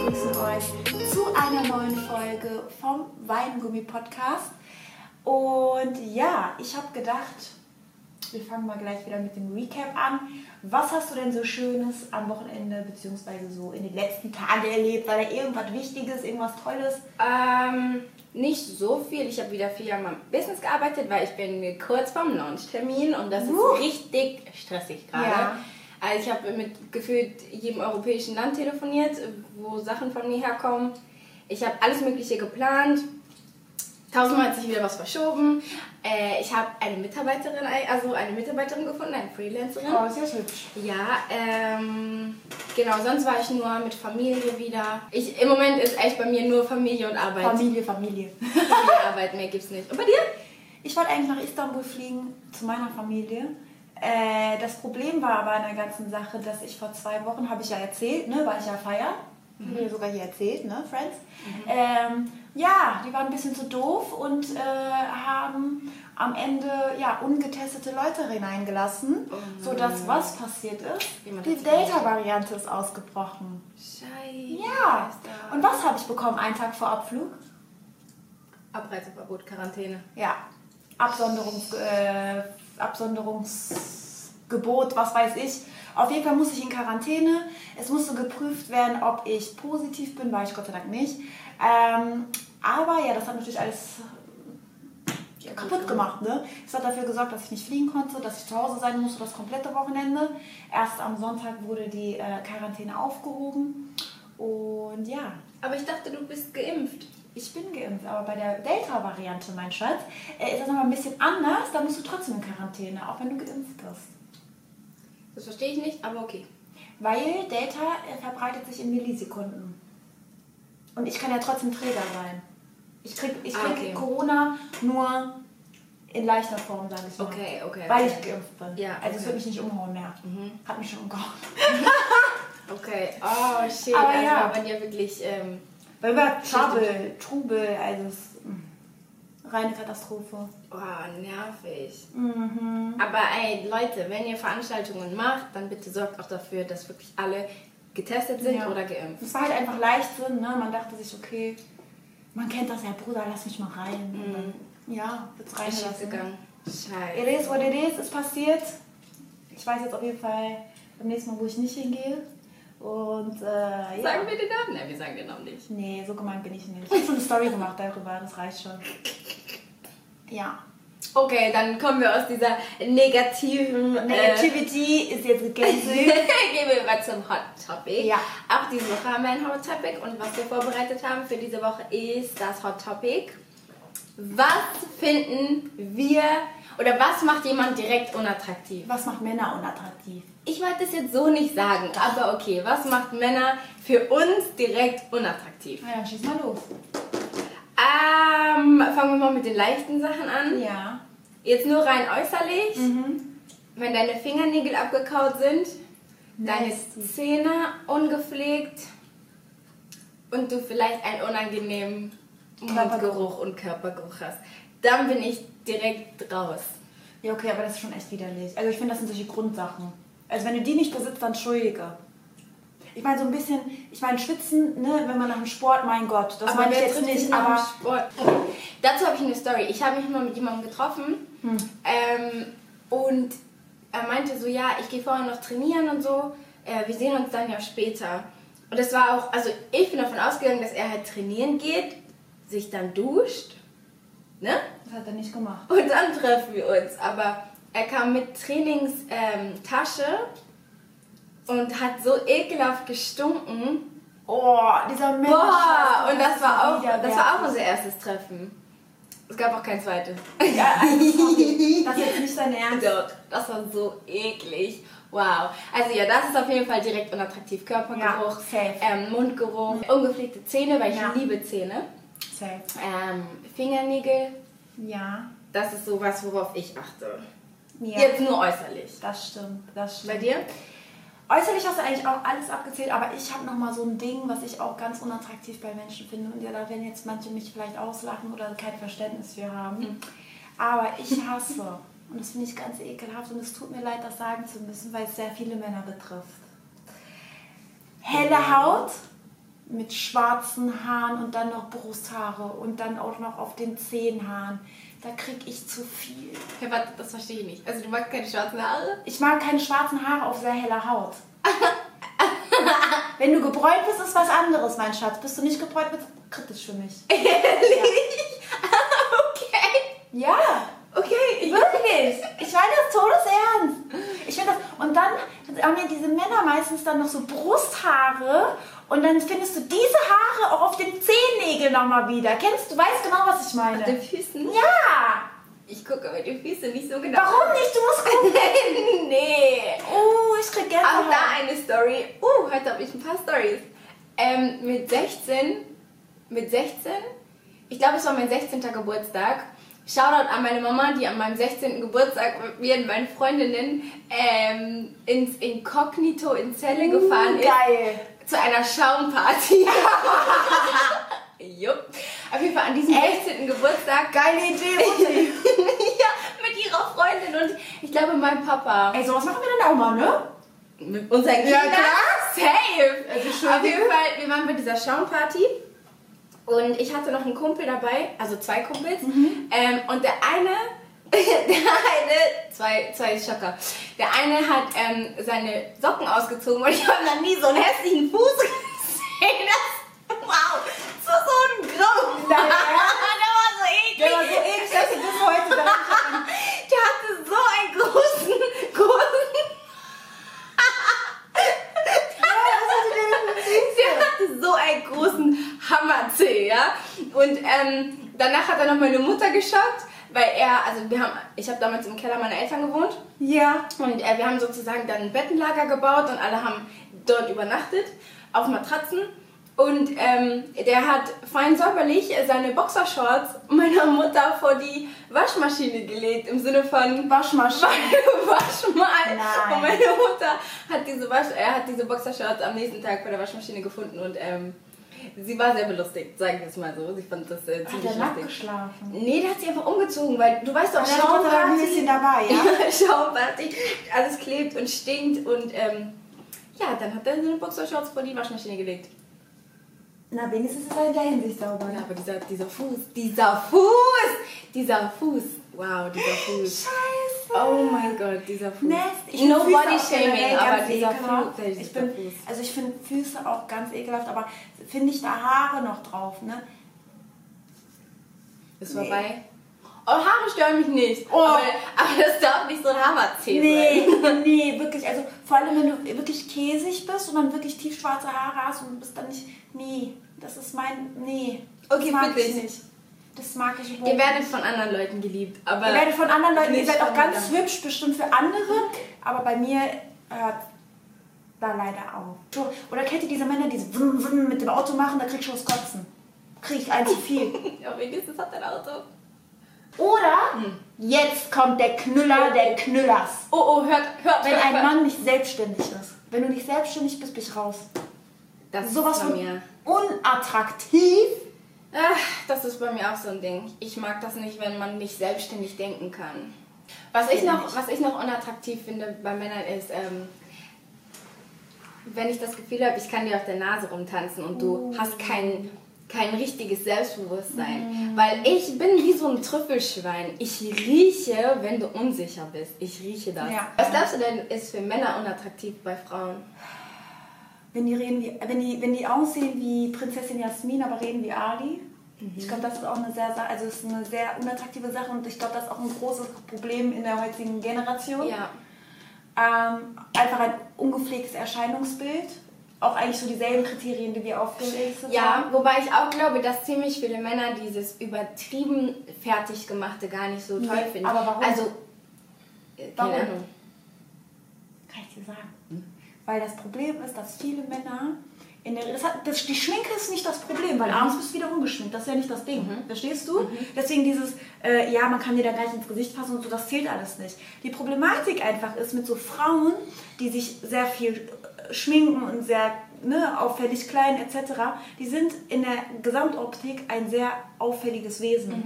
begrüßen euch zu einer neuen Folge vom Weingummi Podcast. Und ja, ich habe gedacht, wir fangen mal gleich wieder mit dem Recap an. Was hast du denn so Schönes am Wochenende bzw. so in den letzten Tagen erlebt? War da irgendwas Wichtiges, irgendwas Tolles? Ähm, nicht so viel. Ich habe wieder viel an meinem Business gearbeitet, weil ich bin kurz vorm Launch-Termin und das Uh. ist richtig stressig gerade. Ja. Also ich habe mit gefühlt jedem europäischen Land telefoniert, wo Sachen von mir herkommen. Ich habe alles Mögliche geplant. Tausendmal hat sich wieder was verschoben. Äh, ich habe eine Mitarbeiterin, also eine Mitarbeiterin gefunden, eine Freelancerin. Oh, ja hübsch. Ja, ähm, genau, sonst war ich nur mit Familie wieder. Ich, Im Moment ist echt bei mir nur Familie und Arbeit. Familie, Familie. Familie, Arbeit, mehr gibt's nicht. Und bei dir? Ich wollte eigentlich nach Istanbul fliegen zu meiner Familie. Äh, das Problem war aber an der ganzen Sache, dass ich vor zwei Wochen, habe ich ja erzählt, ne, war ich ja feiern. Mhm. Habe ich ja sogar hier erzählt, ne, Friends. Ähm, ja, die waren ein bisschen zu doof und äh, haben am Ende ja, ungetestete Leute hineingelassen, sodass was passiert ist? Die Delta-Variante ist ausgebrochen. Scheiße. Ja. Und was habe ich bekommen einen Tag vor Abflug? Abreiseverbot, Quarantäne. Ja, Absonderungs, äh, Absonderungsgebot, was weiß ich. Auf jeden Fall muss ich in Quarantäne. Es musste geprüft werden, ob ich positiv bin, war ich Gott sei Dank nicht. Ähm, aber ja, das hat natürlich alles ja, kaputt gemacht. Ne? Es hat dafür gesorgt, dass ich nicht fliegen konnte, dass ich zu Hause sein musste das komplette Wochenende. Erst am Sonntag wurde die äh, Quarantäne aufgehoben. Und ja, Aber ich dachte, du bist geimpft. Ich bin geimpft, aber bei der Delta-Variante, mein Schatz, äh, ist das nochmal ein bisschen anders. Da musst du trotzdem in Quarantäne, auch wenn du geimpft bist. Das verstehe ich nicht, aber okay. Weil Delta äh, verbreitet sich in Millisekunden. Und ich kann ja trotzdem Träger sein. Ich krieg, ich Ah, krieg okay. Corona nur in leichter Form, sage ich mal. Okay, okay, Weil okay. ich geimpft bin. Ja, Also es okay. Mhm. wird mich nicht umhauen mehr. Hat mich schon umgehauen. Okay. Oh, shit. Aber also ja. bei dir wirklich... Ähm, Weil wir Trouble, Trubel, also es mh, reine Katastrophe. oh, nervig. Mhm. Aber ey, Leute, wenn ihr Veranstaltungen macht, dann bitte sorgt auch dafür, dass wirklich alle getestet sind Ja. oder geimpft. Es war halt einfach Leichtsinn, ne? Man dachte sich, okay, man kennt das ja, Bruder, lass mich mal rein. Und dann, ja, wird's reingelassen. gegangen. Scheiße. It is what it is, ist passiert. Ich weiß jetzt auf jeden Fall beim nächsten Mal, wo ich nicht hingehe. Und äh, ja. Sagen wir den Namen? Nein, wir sagen den Namen nicht. Nee, so gemeint bin ich nicht. Ich habe schon eine Story gemacht darüber, das reicht schon. Ja. Okay, dann kommen wir aus dieser negativen... Äh, Negativity ist jetzt gecancelt. Gehen wir über zum Hot Topic. Ja. Auch diese Woche haben wir ein Hot Topic und was wir vorbereitet haben für diese Woche ist das Hot Topic. Was finden wir oder was macht jemand direkt unattraktiv? Was macht Männer unattraktiv? Ich wollte es jetzt so nicht sagen, aber okay, was macht Männer für uns direkt unattraktiv? Na ja, schieß mal los. Ähm, fangen wir mal mit den leichten Sachen an. Ja. Jetzt nur rein äußerlich. Mhm. Wenn deine Fingernägel abgekaut sind, deine Nasty. Zähne ungepflegt und du vielleicht einen unangenehmen Mundgeruch und Körpergeruch hast, dann bin ich direkt raus. Ja, okay, aber das ist schon echt widerlich. Also ich finde, das sind solche Grundsachen. Also wenn du die nicht besitzt, dann entschuldige. Ich meine, so ein bisschen, ich meine, schwitzen, ne, wenn man nach dem Sport, mein Gott, das meine ich jetzt nicht, aber Sport? Dazu habe ich eine Story. Ich habe mich mal mit jemandem getroffen Hm. ähm, und er meinte so, ja, ich gehe vorher noch trainieren und so. Äh, wir sehen uns dann ja später. Und das war auch, also ich bin davon ausgegangen, dass er halt trainieren geht, sich dann duscht, ne? Das hat er nicht gemacht. Und dann treffen wir uns. Aber er kam mit Trainingstasche ähm, und hat so ekelhaft gestunken. Oh, dieser Mensch. Boah, und das war auch, das war auch unser erstes Treffen. Es gab auch kein zweites. Ja, also, sorry. Das ist jetzt nicht dein Ernst. Doch, das war so eklig. Wow. Also ja, das ist auf jeden Fall direkt unattraktiv. Körpergeruch, Ja, ähm, Mundgeruch, ungepflegte Zähne, weil ich Ja. liebe Zähne. Safe. Ähm, Fingernägel, Ja. das ist sowas, worauf ich achte. ja. Jetzt nur äußerlich. Das stimmt, das stimmt. Bei dir? Äußerlich hast du eigentlich auch alles abgezählt, aber ich habe noch mal so ein Ding, was ich auch ganz unattraktiv bei Menschen finde. Und ja, da werden jetzt manche mich vielleicht auslachen oder kein Verständnis für haben. Aber ich hasse, und das finde ich ganz ekelhaft, und es tut mir leid, das sagen zu müssen, weil es sehr viele Männer betrifft. Helle Haut, mit schwarzen Haaren und dann noch Brusthaare und dann auch noch auf den Zehenhaaren. Da krieg ich zu viel. Ja, warte, das verstehe ich nicht. Also du magst keine schwarzen Haare? Ich mag keine schwarzen Haare auf sehr heller Haut. Wenn du gebräunt bist, ist was anderes, mein Schatz. Bist du nicht gebräunt, wird kritisch für mich. Ehrlich? okay. Ja, Okay, ich wirklich. Ich meine das todesernst. Ich finde das. Und dann haben ja diese Männer meistens dann noch so Brusthaare und dann findest du diese Haare auch auf den Zehennägeln nochmal wieder. Kennst du, weißt genau, was ich meine? Auf den Füßen? Ja! Ich gucke mit den Füßen nicht so genau. Warum nicht? Du musst gucken. nee. Oh, ich krieg gerne. Auch da eine Story. Uh, heute habe ich ein paar Stories. Ähm, mit 16, mit 16, ich glaube, es war mein 16. Geburtstag. Shoutout an meine Mama, die an meinem 16. Geburtstag mit mir und meinen Freundinnen ähm, ins Inkognito in Celle Uh, gefahren ist. Geil. Zu einer Schaumparty. Jupp. Auf jeden Fall an diesem 16. Geburtstag. Geile Idee, ja, mit ihrer Freundin und ich glaube mein Papa. Ey, sowas machen wir dann auch mal, ne? Mit unseren Kindern? Ja, klar. Safe. Also, Auf jeden Fall, wir waren bei dieser Schaumparty. Und ich hatte noch einen Kumpel dabei, also zwei Kumpels. Mhm. Ähm, und der eine, der eine, zwei, zwei Schocker. Der eine hat ähm, seine Socken ausgezogen und ich habe noch nie so einen hässlichen Fuß gesehen. Das, wow, das war so ein Grau. Der war so eklig. Der war so eklig, dass ich bis heute daran Der hatte so einen großen, großen. Hatte so einen großen Hammerzeh, ja. Und ähm, danach hat er noch meine Mutter geschaut, weil er, also wir haben, ich habe damals im Keller meiner Eltern gewohnt Ja. und äh, wir haben sozusagen dann ein Bettenlager gebaut und alle haben dort übernachtet auf Matratzen. Und ähm, der hat fein säuberlich seine Boxershorts meiner Mutter vor die Waschmaschine gelegt. Im Sinne von Waschmaschine. Wasch mal. Nein. Und meine Mutter hat diese, Wasch er hat diese Boxershorts am nächsten Tag bei der Waschmaschine gefunden und ähm, sie war sehr belustigt, sagen wir es mal so. Sie fand das äh, Hat ziemlich nackt lustig. geschlafen? Nee, der hat sie einfach umgezogen, weil du weißt doch, hat doch ein bisschen dabei, ja? Schaumparty, alles klebt und stinkt und ähm, ja, dann hat er seine Boxershorts vor die Waschmaschine gelegt. Na, wenigstens ist er in der Hinsicht sauber. Ja, aber dieser, dieser Fuß, dieser Fuß, dieser Fuß, wow, dieser Fuß. Scheiße. Oh mein Gott, dieser Fuß. Nest. Ich no find Füße body shaming, aber dieser ekelhaft. Fuß, Ich bin, Fuß. also ich finde Füße auch ganz ekelhaft, aber finde ich da Haare noch drauf, ne? Ist Nee. vorbei. Haare stören mich nicht. Oh. Aber, aber das darf nicht so ein Hammerzeh Nee, sein. nee, wirklich. Also vor allem, wenn du wirklich käsig bist und dann wirklich tiefschwarze Haare hast und bist dann nicht. Nee, das ist mein. Nee. Okay, mag wirklich. ich nicht. Das mag ich überhaupt Ihr werdet von anderen Leuten geliebt, aber Ihr werdet von anderen Leuten, ihr seid auch ganz mir. hübsch, bestimmt für andere, aber bei mir hört da leider auf. So, Oder kennt ihr diese Männer, die so wum, wum mit dem Auto machen, da krieg ich schon das Kotzen. Krieg ich ein zu viel. Ja, wenigstens hat dein Auto. Oder Hm. jetzt kommt der Knüller der Knüllers. Oh, oh, hört, hört, Wenn hört, ein hört. Mann nicht selbstständig ist. Wenn du nicht selbstständig bist, bin ich raus. Das ist Sowas bei von mir. unattraktiv. Ach, das ist bei mir auch so ein Ding. Ich mag das nicht, wenn man nicht selbstständig denken kann. Was ich noch, was ich noch unattraktiv finde bei Männern ist, ähm, wenn ich das Gefühl habe, ich kann dir auf der Nase rumtanzen und du hast kein, kein richtiges Selbstbewusstsein. Weil ich bin wie so ein Trüffelschwein. Ich rieche, wenn du unsicher bist. Ich rieche das. Ja. Was glaubst du denn, ist für Männer unattraktiv bei Frauen? Wenn die, reden wie, wenn, die, wenn die aussehen wie Prinzessin Jasmin, aber reden wie Ali. Ich glaube, das ist auch eine sehr, also ist eine sehr unattraktive Sache und ich glaube, das ist auch ein großes Problem in der heutigen Generation. Ja. Ähm, einfach ein ungepflegtes Erscheinungsbild. Auch eigentlich so dieselben Kriterien, die wir aufgelistet Ja, haben. wobei ich auch glaube, dass ziemlich viele Männer dieses übertrieben fertig gemachte gar nicht so toll Nee, finden. aber warum? Also, äh, keine Warum? Ahnung. Kann ich dir sagen. Weil das Problem ist, dass viele Männer der das hat, das, die Schminke ist nicht das Problem, weil abends bist du wieder ungeschminkt. Das ist ja nicht das Ding. Verstehst du? Deswegen dieses, äh, ja, man kann dir da gleich ins Gesicht fassen und so, das zählt alles nicht. Die Problematik einfach ist mit so Frauen, die sich sehr viel äh, schminken und sehr ne, auffällig klein etc., die sind in der Gesamtoptik ein sehr auffälliges Wesen.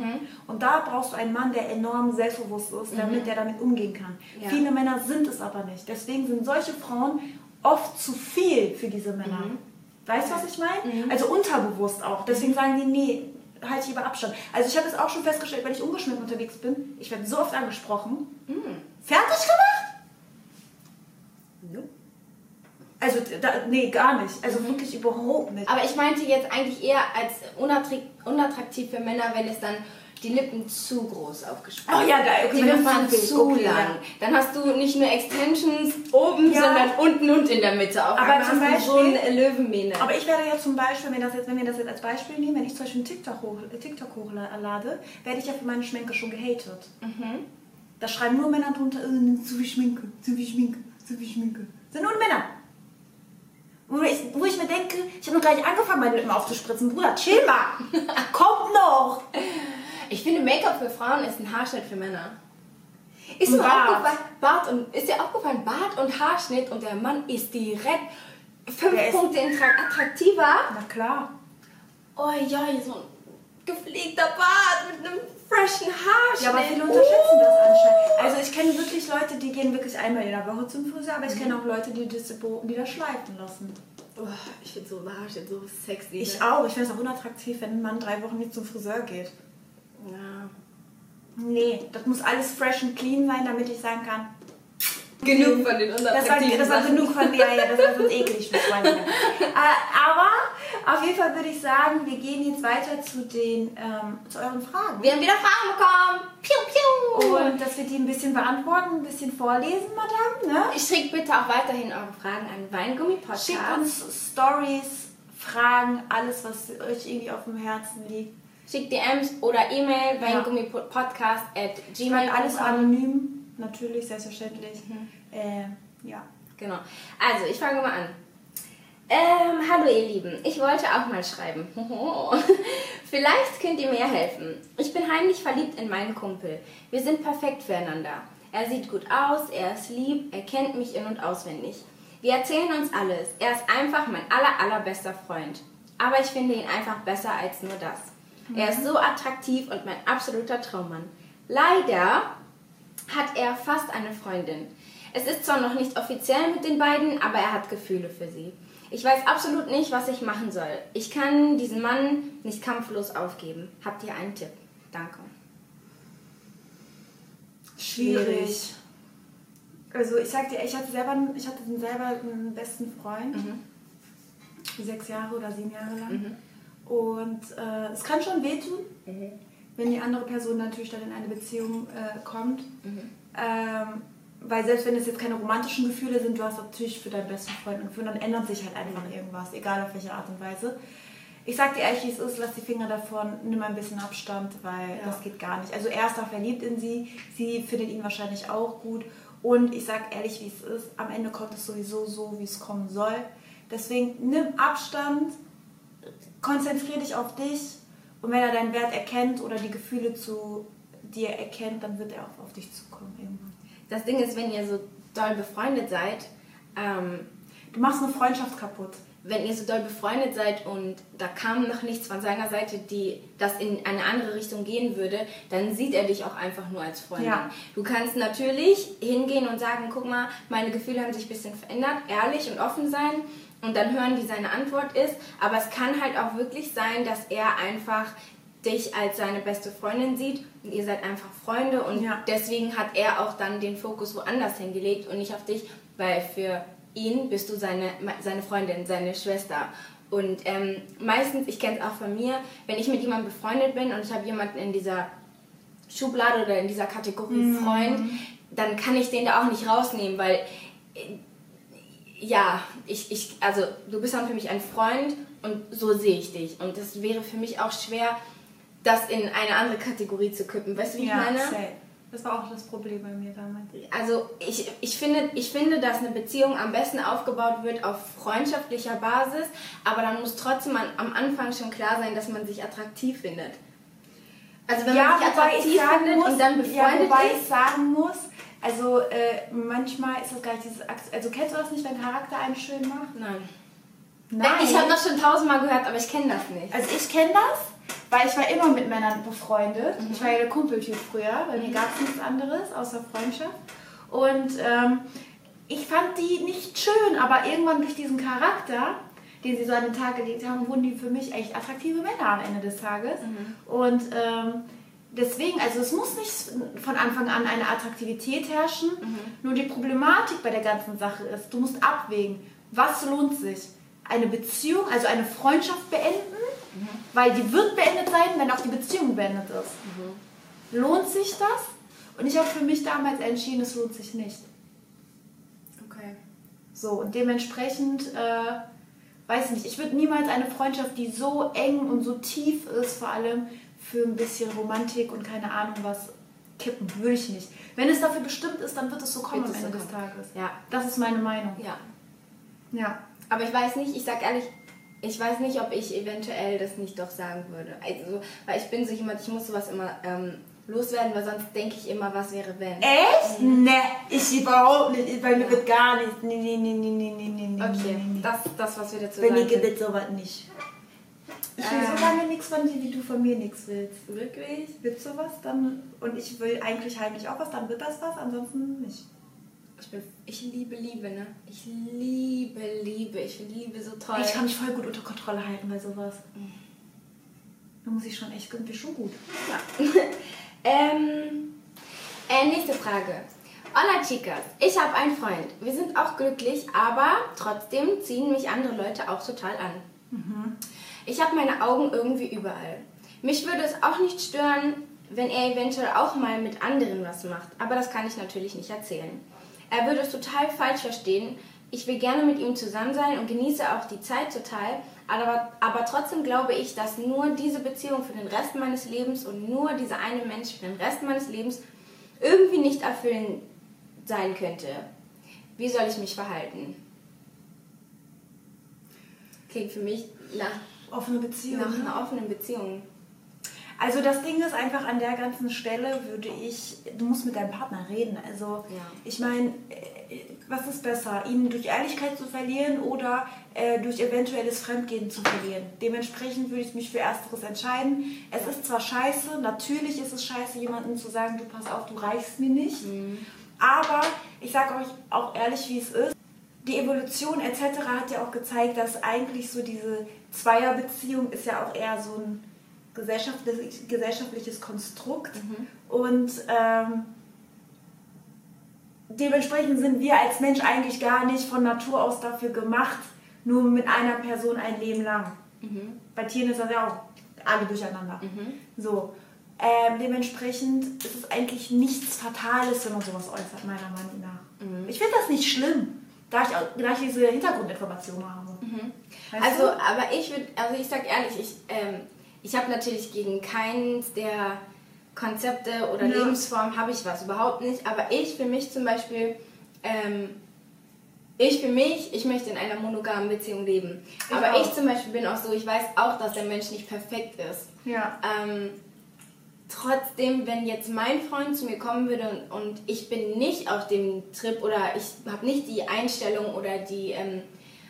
Und da brauchst du einen Mann, der enorm selbstbewusst ist, damit der damit umgehen kann. Ja. Viele Männer sind es aber nicht. Deswegen sind solche Frauen oft zu viel für diese Männer. Weißt du, was ich meine? Also unterbewusst auch. Deswegen sagen die, nee, halte lieber Abstand. Also ich habe es auch schon festgestellt, wenn ich ungeschminkt unterwegs bin, ich werde so oft angesprochen. Fertig gemacht? Nope. Also, da, nee, gar nicht. Also wirklich überhaupt nicht. Aber ich meinte jetzt eigentlich eher als unattraktiv für Männer, wenn es dann die Lippen zu groß aufgespannt Oh ja, da- okay, die Lippen waren zu okay, lang. Dann hast du nicht nur Extensions oben, Ja. sondern unten und in der Mitte. Auf Aber zum du so Beispiel- eine Löwenmähne. Aber ich werde ja zum Beispiel, wenn wir das jetzt, wenn wir das jetzt als Beispiel nehmen, wenn ich zum Beispiel einen TikTok, hoch, TikTok hochlade, werde ich ja für meine Schminke schon gehatet. Da schreiben nur Männer drunter, äh, zu viel Schminke, zu viel Schminke, zu viel Schminke. Das sind nur Männer. Wo ich, wo ich mir denke, ich habe noch gar nicht angefangen, meine Lippen aufzuspritzen. Bruder, chill mal. Kommt noch. Ich finde, Make-up für Frauen ist ein Haarschnitt für Männer. Ist mir aufgefallen, Bart und, ist dir aufgefallen, Bart und Haarschnitt und der Mann ist direkt fünf Der Punkte attra- attraktiver. Na klar. Oh ja, so ein gepflegter Bart mit einem freshen Haarschnitt. Ja, aber viele unterschätzen das anscheinend. Also ich kenne wirklich Leute, die gehen wirklich einmal in der Woche zum Friseur, aber ich kenne auch Leute, die das, die das schleifen lassen. Oh, ich finde so Haarschnitt so sexy. Ich auch. Ich finde es auch unattraktiv, wenn ein Mann drei Wochen nicht zum Friseur geht. Ja. Nee, das muss alles fresh und clean sein, damit ich sagen kann, Genug von den das war, unattraktiven das war genug von mir, ja, das war sonst eklig für Freunde. äh, aber auf jeden Fall würde ich sagen, wir gehen jetzt weiter zu den, ähm, zu euren Fragen. Wir haben wieder Fragen bekommen. Piu, piu. Und dass wir die ein bisschen beantworten, ein bisschen vorlesen, Madame, ne? Schickt bitte auch weiterhin eure Fragen an Weingummi-Podcast. Schickt uns Stories, Fragen, alles, was euch irgendwie auf dem Herzen liegt. Schickt DMs oder E-Mail, Ja. weingummipodcast at meine, alles anonym, natürlich, selbstverständlich. Mhm. Äh, ja. Genau. Also, ich fange mal an. Ähm, hallo ihr Lieben, ich wollte auch mal schreiben. Vielleicht könnt ihr mir helfen. Ich bin heimlich verliebt in meinen Kumpel. Wir sind perfekt füreinander. Er sieht gut aus, er ist lieb, er kennt mich in- und auswendig. Wir erzählen uns alles. Er ist einfach mein aller, allerbester Freund. Aber ich finde ihn einfach besser als nur das. Er ist so attraktiv und mein absoluter Traummann. Leider hat er fast eine Freundin. Es ist zwar noch nicht offiziell mit den beiden, aber er hat Gefühle für sie. Ich weiß absolut nicht, was ich machen soll. Ich kann diesen Mann nicht kampflos aufgeben. Habt ihr einen Tipp? Danke. Schwierig. Also ich sag dir, ich hatte selber, ich hatte selber einen besten Freund. Mhm. Sechs Jahre oder sieben Jahre lang. Und äh, es kann schon wehtun, Mhm. wenn die andere Person natürlich dann in eine Beziehung äh, kommt. Mhm. Ähm, weil selbst wenn es jetzt keine romantischen Gefühle sind, du hast natürlich für deinen besten Freund ein Gefühl, dann ändert sich halt einfach irgendwas, egal auf welche Art und Weise. Ich sag dir ehrlich, wie es ist, lass die Finger davon, nimm ein bisschen Abstand, weil Ja. das geht gar nicht. Also er ist da verliebt in sie, sie findet ihn wahrscheinlich auch gut. Und ich sag ehrlich, wie es ist, am Ende kommt es sowieso so, wie es kommen soll. Deswegen nimm Abstand, konzentriere dich auf dich und wenn er deinen Wert erkennt oder die Gefühle zu dir erkennt, dann wird er auch auf dich zukommen irgendwann. Das Ding ist, wenn ihr so doll befreundet seid, ähm, Du machst eine Freundschaft kaputt. wenn ihr so doll befreundet seid und da kam noch nichts von seiner Seite, die das in eine andere Richtung gehen würde, dann sieht er dich auch einfach nur als Freundin. Ja. Du kannst natürlich hingehen und sagen, guck mal, meine Gefühle haben sich ein bisschen verändert, ehrlich und offen sein und dann hören, wie seine Antwort ist. Aber es kann halt auch wirklich sein, dass er einfach dich als seine beste Freundin sieht und ihr seid einfach Freunde und Ja. deswegen hat er auch dann den Fokus woanders hingelegt und nicht auf dich, weil für ihn bist du seine, seine Freundin, seine Schwester. Und ähm, meistens, ich kenne es auch von mir, wenn ich mit jemandem befreundet bin und ich habe jemanden in dieser Schublade oder in dieser Kategorie Freund, dann kann ich den da auch nicht rausnehmen, weil äh, ja, ich, ich, also du bist dann für mich ein Freund und so sehe ich dich. Und das wäre für mich auch schwer, das in eine andere Kategorie zu kippen. Weißt du, wie ich meine? safe. Das war auch das Problem bei mir damals. Also ich, ich, finde, ich finde, dass eine Beziehung am besten aufgebaut wird auf freundschaftlicher Basis, aber dann muss trotzdem an, am Anfang schon klar sein, dass man sich attraktiv findet. Also wenn man sich attraktiv findet und dann ja, befreundet wobei ist, ich sagen muss, also äh, manchmal ist das gar nicht dieses, also kennst du das nicht, wenn Charakter einen schön macht? nein. Nein. Ich habe das schon tausendmal gehört, aber ich kenne das nicht. Also ich kenne das, weil ich war immer mit Männern befreundet. Mhm. Ich war ja der Kumpeltyp früher, bei mir gab es nichts anderes außer Freundschaft. Und ähm, ich fand die nicht schön, aber irgendwann durch diesen Charakter, den sie so an den Tag gelegt haben, wurden die für mich echt attraktive Männer am Ende des Tages. Und ähm, deswegen, also es muss nicht von Anfang an eine Attraktivität herrschen. Nur die Problematik bei der ganzen Sache ist, du musst abwägen, was lohnt sich? Eine Beziehung, also eine Freundschaft beenden, weil die wird beendet sein, wenn auch die Beziehung beendet ist. Lohnt sich das? Und ich habe für mich damals entschieden, es lohnt sich nicht. Okay. So, und dementsprechend, äh, weiß ich nicht, ich würde niemals eine Freundschaft, die so eng und so tief ist, vor allem für ein bisschen Romantik und keine Ahnung was, kippen. Würde ich nicht. Wenn es dafür bestimmt ist, dann wird es so kommen Wird am es so Ende des. Tages. Ja. Das ist meine Meinung. Ja. Ja. Aber ich weiß nicht, ich sag ehrlich, ich weiß nicht, ob ich eventuell das nicht doch sagen würde. Also, weil ich bin so jemand, ich muss sowas immer ähm, loswerden, weil sonst denke ich immer, was wäre wenn. Echt? Ne, ich überhaupt nicht. Bei mir wird gar nichts. Nee, nee, nee, nee, nee, nee, nee, Okay, nee, nee. das, das, was wir dazu Bei mir sagen. gibt es sowas nicht. Ich will Ähm. so lange nichts von dir, wie du von mir nichts willst. Wirklich? Willst du was, dann und ich will eigentlich heimlich auch was, dann wird das was, ansonsten nicht. Ich, bin, ich liebe Liebe, ne? Ich liebe Liebe. Ich finde Liebe so toll. Ich kann mich voll gut unter Kontrolle halten bei sowas. Da muss ich schon echt irgendwie schon gut. Ja. ähm, äh, nächste Frage. Hola chicas, ich habe einen Freund. Wir sind auch glücklich, aber trotzdem ziehen mich andere Leute auch total an. Ich habe meine Augen irgendwie überall. Mich würde es auch nicht stören, wenn er eventuell auch mal mit anderen was macht, aber das kann ich natürlich nicht erzählen. Er würde es total falsch verstehen. Ich will gerne mit ihm zusammen sein und genieße auch die Zeit total, aber, aber trotzdem glaube ich, dass nur diese Beziehung für den Rest meines Lebens und nur dieser eine Mensch für den Rest meines Lebens irgendwie nicht erfüllend sein könnte. Wie soll ich mich verhalten? Klingt für mich nach, Offene Beziehung. nach ne? einer offenen Beziehung. Also das Ding ist einfach an der ganzen Stelle würde ich, du musst mit deinem Partner reden. Also Ja. ich meine, äh, was ist besser, ihn durch Ehrlichkeit zu verlieren oder äh, durch eventuelles Fremdgehen zu verlieren? Dementsprechend würde ich mich für Ersteres entscheiden. Es ist zwar scheiße, natürlich ist es scheiße, jemandem zu sagen, du pass auf, du reichst mir nicht. Aber ich sage euch auch ehrlich, wie es ist. Die Evolution etc. hat ja auch gezeigt, dass eigentlich so diese Zweierbeziehung ist ja auch eher so ein gesellschaftlich, gesellschaftliches Konstrukt. Und ähm, dementsprechend sind wir als Mensch eigentlich gar nicht von Natur aus dafür gemacht, nur mit einer Person ein Leben lang. Bei Tieren ist das ja auch alle durcheinander. So. Ähm, dementsprechend ist es eigentlich nichts Fatales, wenn man sowas äußert, meiner Meinung nach. Ich finde das nicht schlimm, da ich, auch, da ich diese Hintergrundinformationen habe. Weißt Also, du? aber ich würde, also ich sag ehrlich, ich, ähm, ich habe natürlich gegen keins der Konzepte oder Ja. Lebensformen habe ich was, überhaupt nicht. Aber ich für mich zum Beispiel, ähm, ich für mich, ich möchte in einer monogamen Beziehung leben. Ich aber auch. ich zum Beispiel bin auch so, ich weiß auch, dass der Mensch nicht perfekt ist. Ja. Ähm, trotzdem, wenn jetzt mein Freund zu mir kommen würde und, und ich bin nicht auf dem Trip oder ich habe nicht die Einstellung oder die ähm,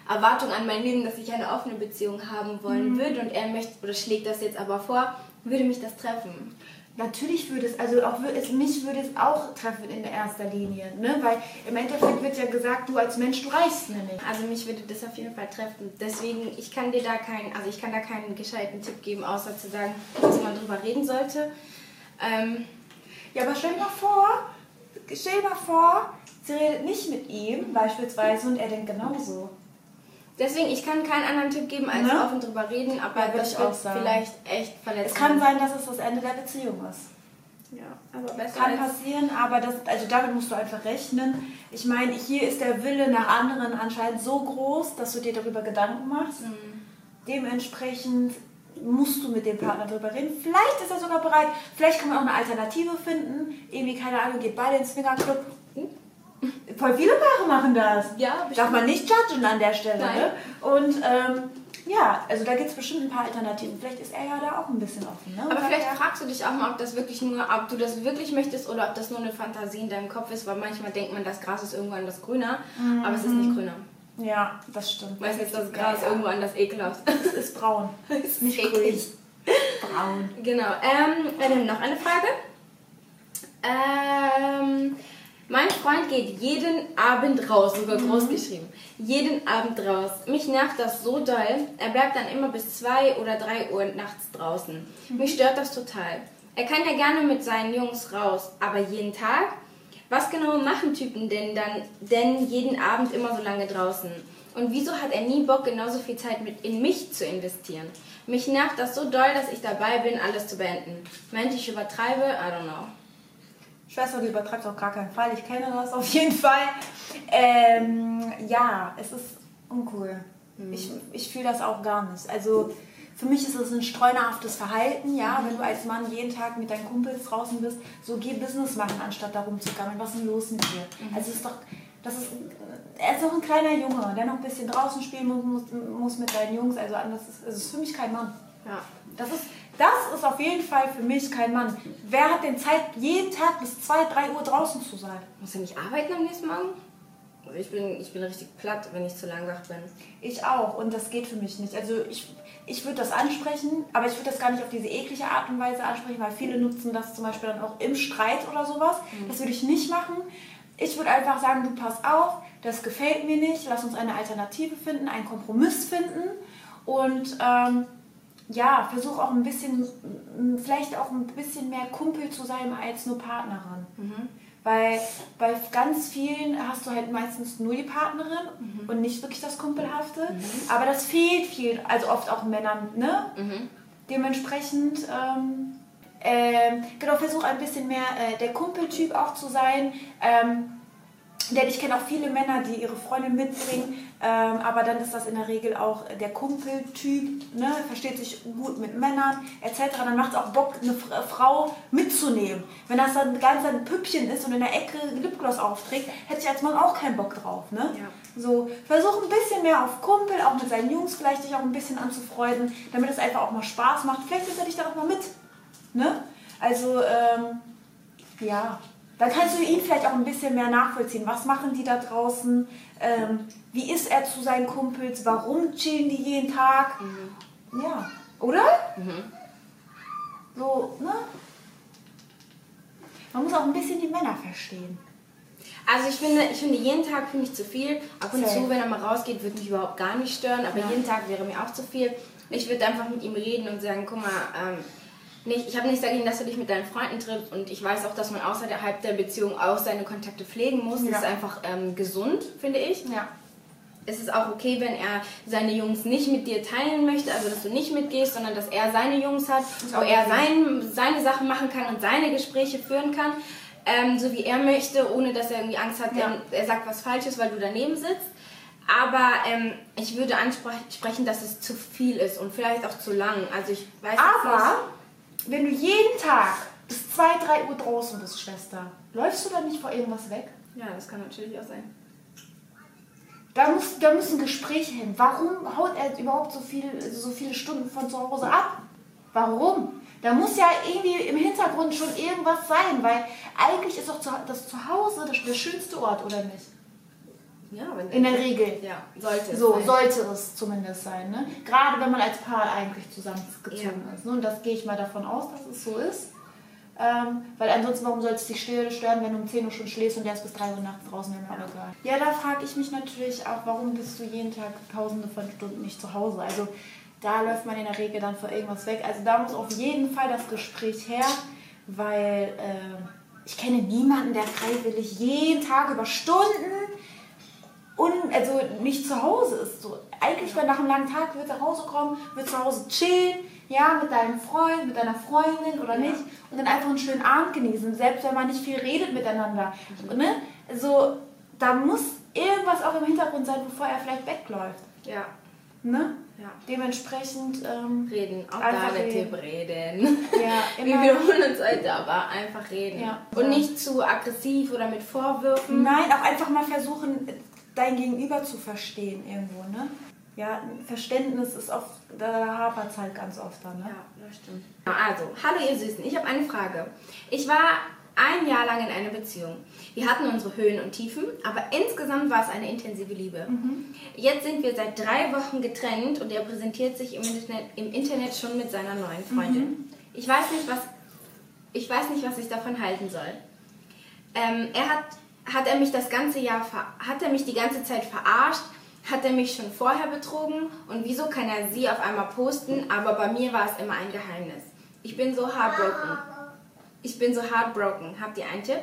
Erwartung an mein Leben, dass ich eine offene Beziehung haben wollen würde und er möchte oder schlägt das jetzt aber vor, würde mich das treffen. Natürlich würde es, also auch es, mich würde es auch treffen in erster Linie, ne? Weil im Endeffekt wird ja gesagt, du als Mensch, du reichst nicht. Also mich würde das auf jeden Fall treffen. Deswegen, ich kann dir da keinen, also ich kann da keinen gescheiten Tipp geben, außer zu sagen, dass man drüber reden sollte. Ähm, Ja, aber stell dir mal vor, stell dir mal vor, sie redet nicht mit ihm beispielsweise und er denkt genauso. Deswegen, ich kann keinen anderen Tipp geben, als Ne? offen drüber reden, aber Ja, das ich auch sagen. vielleicht echt verletzend. Es kann sein, dass es das Ende der Beziehung ist. Ja, aber besser Kann als... passieren, aber das, also damit musst du einfach rechnen. Ich meine, hier ist der Wille nach anderen anscheinend so groß, dass du dir darüber Gedanken machst. Dementsprechend musst du mit dem Partner darüber reden. Vielleicht ist er sogar bereit. Vielleicht kann man auch eine Alternative finden. Irgendwie, keine Ahnung, geht beide ins Swingerclub. Voll viele Paare machen das. Ja, Darf man nicht judgen an der Stelle. Nein. Ne? Und ähm, ja, also da gibt es bestimmt ein paar Alternativen. Vielleicht ist er ja da auch ein bisschen offen. Ne? Aber sagt, vielleicht fragst du dich auch mal, ob das wirklich nur, ob du das wirklich möchtest oder ob das nur eine Fantasie in deinem Kopf ist, weil manchmal denkt man, das Gras ist irgendwo anders grüner, aber es ist nicht grüner. Ja, das stimmt. Meistens ist das Gras ja, irgendwo anders ekelhaft. Es ist braun. ist nicht eklig. grün. Braun. Genau. Ähm, äh, dann noch eine Frage. Ähm, mein Freund geht jeden Abend raus, sogar mhm. groß geschrieben. Jeden Abend raus. Mich nervt das so doll. Er bleibt dann immer bis 2 oder 3 Uhr nachts draußen. Mhm. Mich stört das total. Er kann ja gerne mit seinen Jungs raus, aber jeden Tag? Was genau machen Typen denn dann denn jeden Abend immer so lange draußen? Und wieso hat er nie Bock, genauso viel Zeit in mich zu investieren? Mich nervt das so doll, dass ich dabei bin, alles zu beenden. Meint ich übertreibe? I don't know. Schwester, du übertreibst auf gar keinen Fall. Ich kenne das auf jeden Fall. Ähm, ja, es ist uncool. Mhm. Ich, ich fühle das auch gar nicht. Also für mich ist es ein streunerhaftes Verhalten, ja, mhm. wenn du als Mann jeden Tag mit deinen Kumpels draußen bist, so geh Business machen, anstatt da rumzugammeln. Was ist denn los mit dir? Mhm. Also es ist doch, das ist, er ist noch ein kleiner Junge, der noch ein bisschen draußen spielen muss, muss, muss mit seinen Jungs. Also das ist, das ist für mich kein Mann. Ja. Das ist, das ist auf jeden Fall für mich kein Mann. Wer hat denn Zeit, jeden Tag bis 2, 3 Uhr draußen zu sein? Muss er nicht arbeiten am nächsten Morgen? Ich bin, ich bin richtig platt, wenn ich zu lang wach bin. Ich auch und das geht für mich nicht. Also ich, ich würde das ansprechen, aber ich würde das gar nicht auf diese eklige Art und Weise ansprechen, weil viele nutzen das zum Beispiel dann auch im Streit oder sowas. Mhm. Das würde ich nicht machen. Ich würde einfach sagen, du pass auf, das gefällt mir nicht, lass uns eine Alternative finden, einen Kompromiss finden und ähm, ja, versuch auch ein bisschen, vielleicht auch ein bisschen mehr Kumpel zu sein als nur Partnerin. Mhm. Weil bei ganz vielen hast du halt meistens nur die Partnerin mhm. und nicht wirklich das Kumpelhafte. Mhm. Aber das fehlt viel, also oft auch Männern, ne? Mhm. Dementsprechend, ähm, äh, genau, versuch ein bisschen mehr äh, der Kumpeltyp auch zu sein. Ähm, denn ich kenne auch viele Männer, die ihre Freundin mitbringen, ähm, aber dann ist das in der Regel auch der Kumpeltyp, ne? versteht sich gut mit Männern etc. Dann macht es auch Bock, eine Frau mitzunehmen. Wenn das dann ganz ein Püppchen ist und in der Ecke Lipgloss aufträgt, hätte ich als Mann auch keinen Bock drauf. Ne? Ja. So, versuch ein bisschen mehr auf Kumpel, auch mit seinen Jungs vielleicht dich auch ein bisschen anzufreunden, damit es einfach auch mal Spaß macht. Vielleicht nimmt er dich dann auch mal mit. Ne? Also, ähm, ja, dann kannst du ihn vielleicht auch ein bisschen mehr nachvollziehen. Was machen die da draußen? Ähm, wie ist er zu seinen Kumpels? Warum chillen die jeden Tag? Mhm. Ja, oder? Mhm. So, ne? Man muss auch ein bisschen die Männer verstehen. Also ich finde, ich finde jeden Tag finde ich zu viel. Ab und zu, wenn er mal rausgeht, würde mich überhaupt gar nicht stören. Aber ja. jeden Tag wäre mir auch zu viel. Ich würde einfach mit ihm reden und sagen, guck mal, ähm, nicht, ich habe nichts dagegen, dass du dich mit deinen Freunden triffst und ich weiß auch, dass man außerhalb der Beziehung auch seine Kontakte pflegen muss. Ja. Das ist einfach ähm, gesund, finde ich. Ja. Es ist auch okay, wenn er seine Jungs nicht mit dir teilen möchte, also dass du nicht mitgehst, sondern dass er seine Jungs hat, wo er sein, seine Sachen machen kann und seine Gespräche führen kann, ähm, so wie er möchte, ohne dass er irgendwie Angst hat, ja. er sagt was Falsches, weil du daneben sitzt. Aber ähm, ich würde ansprechen, dass es zu viel ist und vielleicht auch zu lang. Also ich weiß Aber nicht wenn du jeden Tag bis 2, 3 Uhr draußen bist, Schwester, läufst du dann nicht vor irgendwas weg? Ja, das kann natürlich auch sein. Da, muss, da müssen Gespräche hin. Warum haut er überhaupt so, viel, so viele Stunden von zu Hause ab? Warum? Da muss ja irgendwie im Hintergrund schon irgendwas sein, weil eigentlich ist doch das Zuhause das schönste Ort, oder nicht? Ja, in der Regel. Ja, sollte es So sein. sollte es zumindest sein. Ne? Gerade wenn man als Paar eigentlich zusammengezogen ja. ist. Ne? Und das gehe ich mal davon aus, dass es so ist. Ähm, weil ansonsten, warum soll es dich stören, wenn du um 10 Uhr schon schläfst und erst bis 3 Uhr nachts draußen im Auto Ja, da frage ich mich natürlich auch, warum bist du jeden Tag tausende von Stunden nicht zu Hause? Also da läuft man in der Regel dann vor irgendwas weg. Also da muss auf jeden Fall das Gespräch her, weil äh, ich kenne niemanden, der freiwillig jeden Tag über Stunden und also nicht zu Hause ist. So, eigentlich, wenn nach einem langen Tag wird nach Hause kommen, wird zu Hause chillen, ja, mit deinem Freund, mit deiner Freundin oder nicht und dann einfach einen schönen Abend genießen, selbst wenn man nicht viel redet miteinander. Mhm. Ne? Also, da muss irgendwas auch im Hintergrund sein, bevor er vielleicht wegläuft. Ja. Ne? Ja. Dementsprechend ähm, reden. Auch einfach da Tipp reden. Ja, Wir wiederholen uns heute, aber einfach reden. Ja. Und nicht zu aggressiv oder mit Vorwürfen. Nein, auch einfach mal versuchen, dein Gegenüber zu verstehen irgendwo, ne? Ja, Verständnis ist oft, da hapert es halt ganz oft dann, ne? Ja, das stimmt. Also, hallo ihr Süßen, ich habe eine Frage. Ich war ein Jahr lang in einer Beziehung. Wir hatten unsere Höhen und Tiefen, aber insgesamt war es eine intensive Liebe. Mhm. Jetzt sind wir seit drei Wochen getrennt und er präsentiert sich im Internet, im Internet schon mit seiner neuen Freundin. Mhm. Ich, weiß nicht, was, ich weiß nicht, was ich davon halten soll. Ähm, er hat hat er mich das ganze Jahr, hat er mich die ganze Zeit verarscht, hat er mich schon vorher betrogen und wieso kann er sie auf einmal posten, aber bei mir war es immer ein Geheimnis. Ich bin so heartbroken. Ich bin so heartbroken. Habt ihr einen Tipp?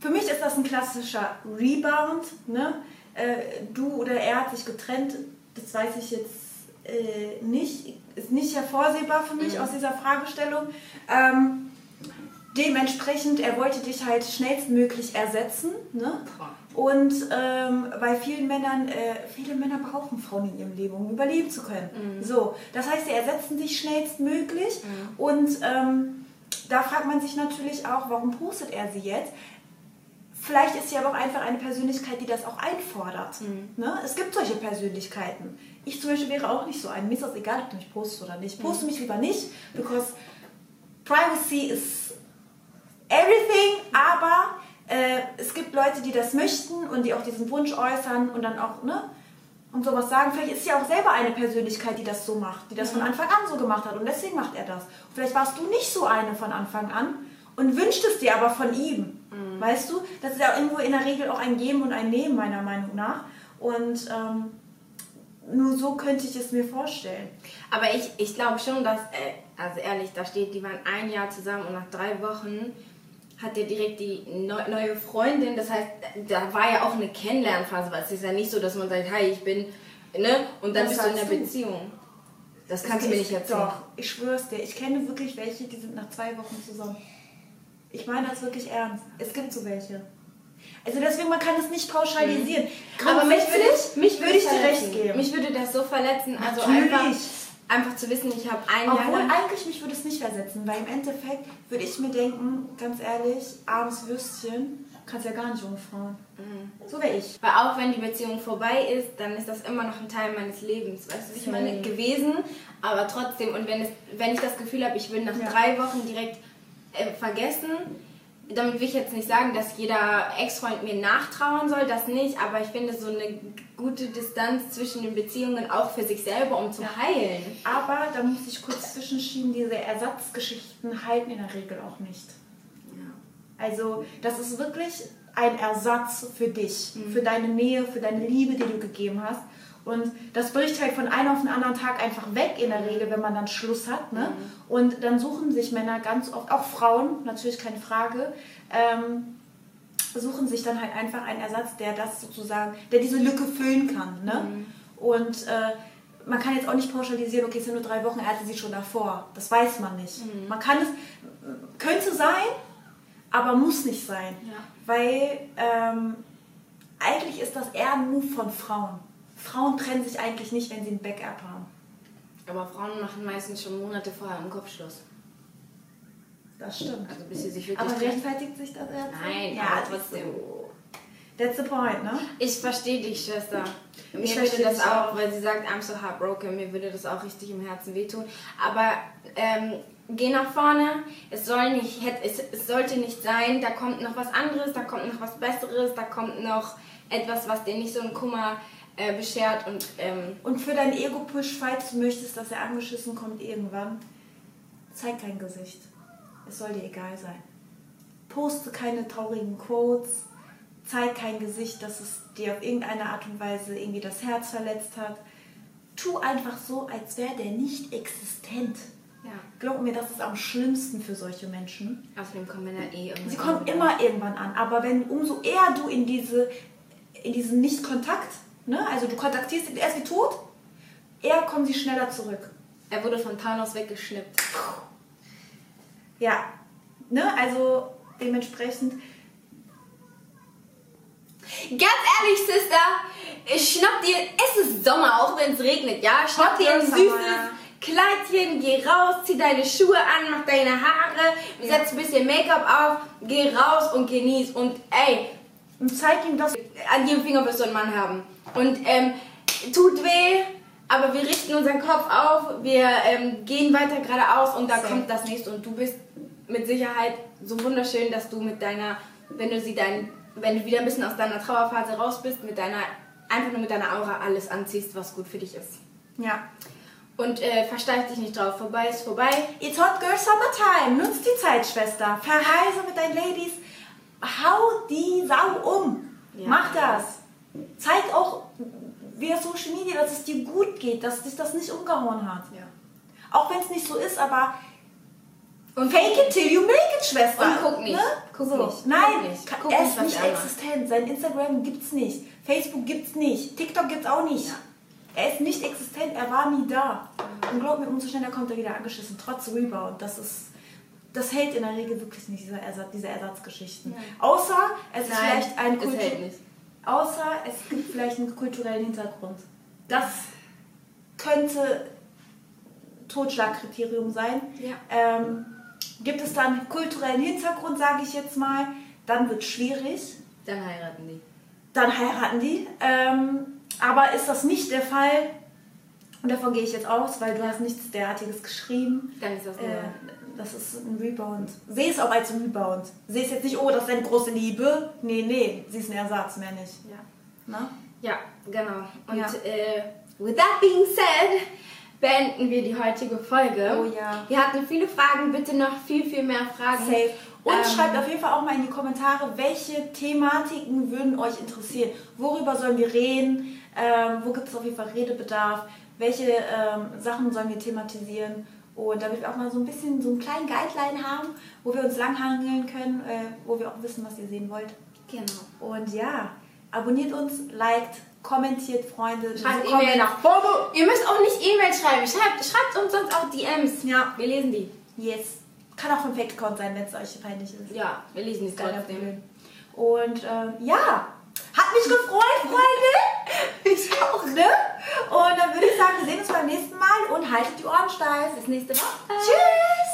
Für mich ist das ein klassischer Rebound. Ne? Äh, du oder er hat sich getrennt, das weiß ich jetzt äh, nicht, ist nicht hervorsehbar für mich mhm. aus dieser Fragestellung. Ähm, dementsprechend, er wollte dich halt schnellstmöglich ersetzen. Ne? Und ähm, bei vielen Männern, äh, viele Männer brauchen Frauen in ihrem Leben, um überleben zu können. Mhm. So, das heißt, sie ersetzen dich schnellstmöglich. Mhm. Und ähm, da fragt man sich natürlich auch, warum postet er sie jetzt? Vielleicht ist sie aber auch einfach eine Persönlichkeit, die das auch einfordert. Mhm. Ne? Es gibt solche Persönlichkeiten. Ich zum Beispiel wäre auch nicht so ein. Mir ist das egal, ob du mich postest oder nicht. Poste mhm. mich lieber nicht, because privacy is everything, aber äh, es gibt Leute, die das möchten und die auch diesen Wunsch äußern und dann auch, ne? Und sowas sagen. Vielleicht ist sie auch selber eine Persönlichkeit, die das so macht, die das mhm. von Anfang an so gemacht hat und deswegen macht er das. Und vielleicht warst du nicht so eine von Anfang an und wünscht es dir aber von ihm. Mhm. Weißt du? Das ist ja irgendwo in der Regel auch ein Geben und ein Nehmen, meiner Meinung nach. Und ähm, nur so könnte ich es mir vorstellen. Aber ich, ich glaube schon, dass, äh, also ehrlich, da steht, die waren ein Jahr zusammen und nach drei Wochen hat er direkt die neue Freundin. Das heißt, da war ja auch eine Kennenlernphase, weil es ist ja nicht so, dass man sagt, hi, ich bin, ne? Und dann das bist du in der du? Beziehung. Das kannst du mir nicht erzählen. Doch, ich schwör's dir. Ich kenne wirklich welche, die sind nach zwei Wochen zusammen. Ich meine das wirklich ernst. Es gibt so welche. Also deswegen, man kann es nicht pauschalisieren. Mhm. Aber mich würde, mich würde ich dir recht geben. Mich würde das so verletzen. Also Natürlich. einfach, einfach zu wissen, ich habe ein Obwohl, Jahr... eigentlich mich würde es nicht versetzen, weil im Endeffekt würde ich mir denken, ganz ehrlich, armes Würstchen, kannst ja gar nicht umfahren. Mhm. So wäre ich. Weil auch wenn die Beziehung vorbei ist, dann ist das immer noch ein Teil meines Lebens, weißt du, ich meine, gewesen, aber trotzdem, und wenn, es, wenn ich das Gefühl habe, ich will nach ja. drei Wochen direkt äh, vergessen. Damit will ich jetzt nicht sagen, dass jeder Ex-Freund mir nachtrauern soll, das nicht, aber ich finde so eine gute Distanz zwischen den Beziehungen auch für sich selber, um zu heilen. Aber da muss ich kurz zwischenschieben, diese Ersatzgeschichten halten in der Regel auch nicht. Ja. Also das ist wirklich ein Ersatz für dich, mhm. für deine Nähe, für deine Liebe, die du gegeben hast. Und das bricht halt von einem auf den anderen Tag einfach weg in der Regel, wenn man dann Schluss hat. Ne? Mhm. Und dann suchen sich Männer ganz oft, auch Frauen, natürlich keine Frage, ähm, suchen sich dann halt einfach einen Ersatz, der das sozusagen, der diese Lücke füllen kann. Ne? Mhm. Und äh, man kann jetzt auch nicht pauschalisieren, okay, es sind nur drei Wochen, er hatte sie schon davor. Das weiß man nicht. Mhm. Man kann es, könnte sein, aber muss nicht sein. Ja. Weil ähm, eigentlich ist das eher ein Move von Frauen. Frauen trennen sich eigentlich nicht, wenn sie ein Backup haben. Aber Frauen machen meistens schon Monate vorher einen Kopfschluss. Das stimmt. Also bis sie sich wirklich Aber rechtfertigt sich das jetzt? Nein, ja, trotzdem. So. That's the point, ne? Ich verstehe dich, Schwester. Mir ich würde das auch, auch, weil sie sagt, I'm so heartbroken, mir würde das auch richtig im Herzen wehtun. Aber ähm, geh nach vorne. Es, soll nicht, es, es sollte nicht sein, da kommt noch was anderes, da kommt noch was Besseres, da kommt noch etwas, was dir nicht so einen Kummer äh, beschert. Und, ähm, und für dein Ego-Push, falls du möchtest, dass er angeschissen kommt irgendwann, zeig kein Gesicht. Es soll dir egal sein. Poste keine traurigen Quotes, zeig kein Gesicht, dass es dir auf irgendeine Art und Weise irgendwie das Herz verletzt hat. Tu einfach so, als wäre der nicht existent. Ja. Glaub mir, das ist am schlimmsten für solche Menschen. Außerdem kommen Männer eh irgendwann Sie kommen immer irgendwann an, aber wenn umso eher du in diese in diesen Nicht-Kontakt Ne? Also du kontaktierst ihn, er ist wie tot, eher kommen sie schneller zurück. Er wurde von Thanos weggeschnippt. Ja, ne? also dementsprechend. Ganz ehrlich, Sister, schnapp dir, es ist Sommer, auch wenn es regnet, ja? Schnapp dir ein süßes Kleidchen, geh raus, zieh deine Schuhe an, mach deine Haare, setz ein bisschen Make-up auf, geh raus und genieß. Und ey, und zeig ihm das. An jedem Finger wirst du einen Mann haben. Und ähm, tut weh, aber wir richten unseren Kopf auf, wir ähm, gehen weiter geradeaus und da so. kommt das nächste. Und du bist mit Sicherheit so wunderschön, dass du mit deiner, wenn du sie dein, wenn du wieder ein bisschen aus deiner Trauerphase raus bist, mit deiner, einfach nur mit deiner Aura alles anziehst, was gut für dich ist. Ja. Und äh, versteif dich nicht drauf. Vorbei ist vorbei. It's Hot Girl Summertime. Nutzt die Zeit, Schwester. Verreise mit deinen Ladies hau die Sau um. Ja. Mach das. Zeig auch via Social Media, dass es dir gut geht, dass dich das nicht umgehauen hat. Ja. Auch wenn es nicht so ist, aber Und fake it till you make it, Schwester. Und guck nicht. Ne? Guck so. nicht. Nein, Guck nicht. er ist nicht existent. Sein Instagram gibt's nicht. Facebook gibt's nicht. TikTok gibt's auch nicht. Ja. Er ist nicht existent, er war nie da. Und glaub mir, umso schneller kommt er wieder angeschissen, trotz Rebound. Das ist. Das hält in der Regel wirklich nicht, diese, Ersatz, diese Ersatzgeschichten. Nein. Außer es ist vielleicht ein Kultur-. Außer es gibt vielleicht einen kulturellen Hintergrund. Das könnte Totschlagkriterium sein. Ja. Ähm, gibt es dann kulturellen Hintergrund, sage ich jetzt mal, dann wird es schwierig. Dann heiraten die. Dann heiraten die. Ähm, aber ist das nicht der Fall, und davon gehe ich jetzt aus, weil du hast nichts derartiges geschrieben. Dann ist das nur. Äh, das ist ein Rebound. Sehe es auch als Rebound. Sehe es jetzt nicht, oh, das ist eine große Liebe. Nee, nee, sie ist ein Ersatz, mehr nicht. ja. Na? Ja, genau. Und Ja. äh, with that being said, beenden wir die heutige Folge. Oh ja. Wir hatten viele Fragen, bitte noch viel, viel mehr Fragen. Safe. Und Ähm, schreibt auf jeden Fall auch mal in die Kommentare, welche Thematiken würden euch interessieren. Worüber sollen wir reden? Ähm, wo gibt es auf jeden Fall Redebedarf? Welche ähm, Sachen sollen wir thematisieren? Und damit wir auch mal so ein bisschen so einen kleinen Guideline haben, wo wir uns langhangeln können, äh, wo wir auch wissen, was ihr sehen wollt. Genau. Und ja, abonniert uns, liked, kommentiert, Freunde. Schreibt So kommen wir E-Mail. nach vorne. Ihr müsst auch nicht E-Mail schreiben. Schreibt, schreibt uns sonst auch DMs. Ja. Wir lesen die. Yes. Kann auch vom Fake-Account sein, wenn es euch peinlich ist. Ja, wir lesen die trotzdem. Und ähm, ja, hat mich gefreut, Freunde. ich auch, ne? Und dann würde ich sagen, wir sehen uns beim nächsten Mal und haltet die Ohren steif. Bis nächste Woche. Tschüss.